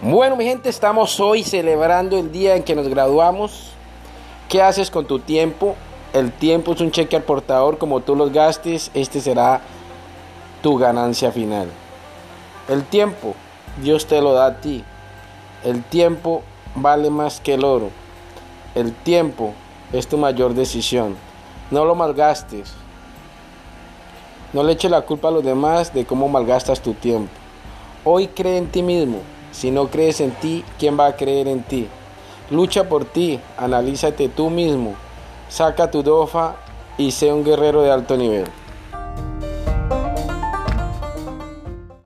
Bueno, mi gente, estamos hoy celebrando el día en que nos graduamos. ¿Qué haces con tu tiempo? El tiempo es un cheque al portador, como tú los gastes, este será tu ganancia final. El tiempo, Dios te lo da a ti. El tiempo vale más que el oro. El tiempo es tu mayor decisión. No lo malgastes. No le eches la culpa a los demás de cómo malgastas tu tiempo. Hoy cree en ti mismo. Si no crees en ti, ¿quién va a creer en ti? Lucha por ti, analízate tú mismo, saca tu dofa y sé un guerrero de alto nivel.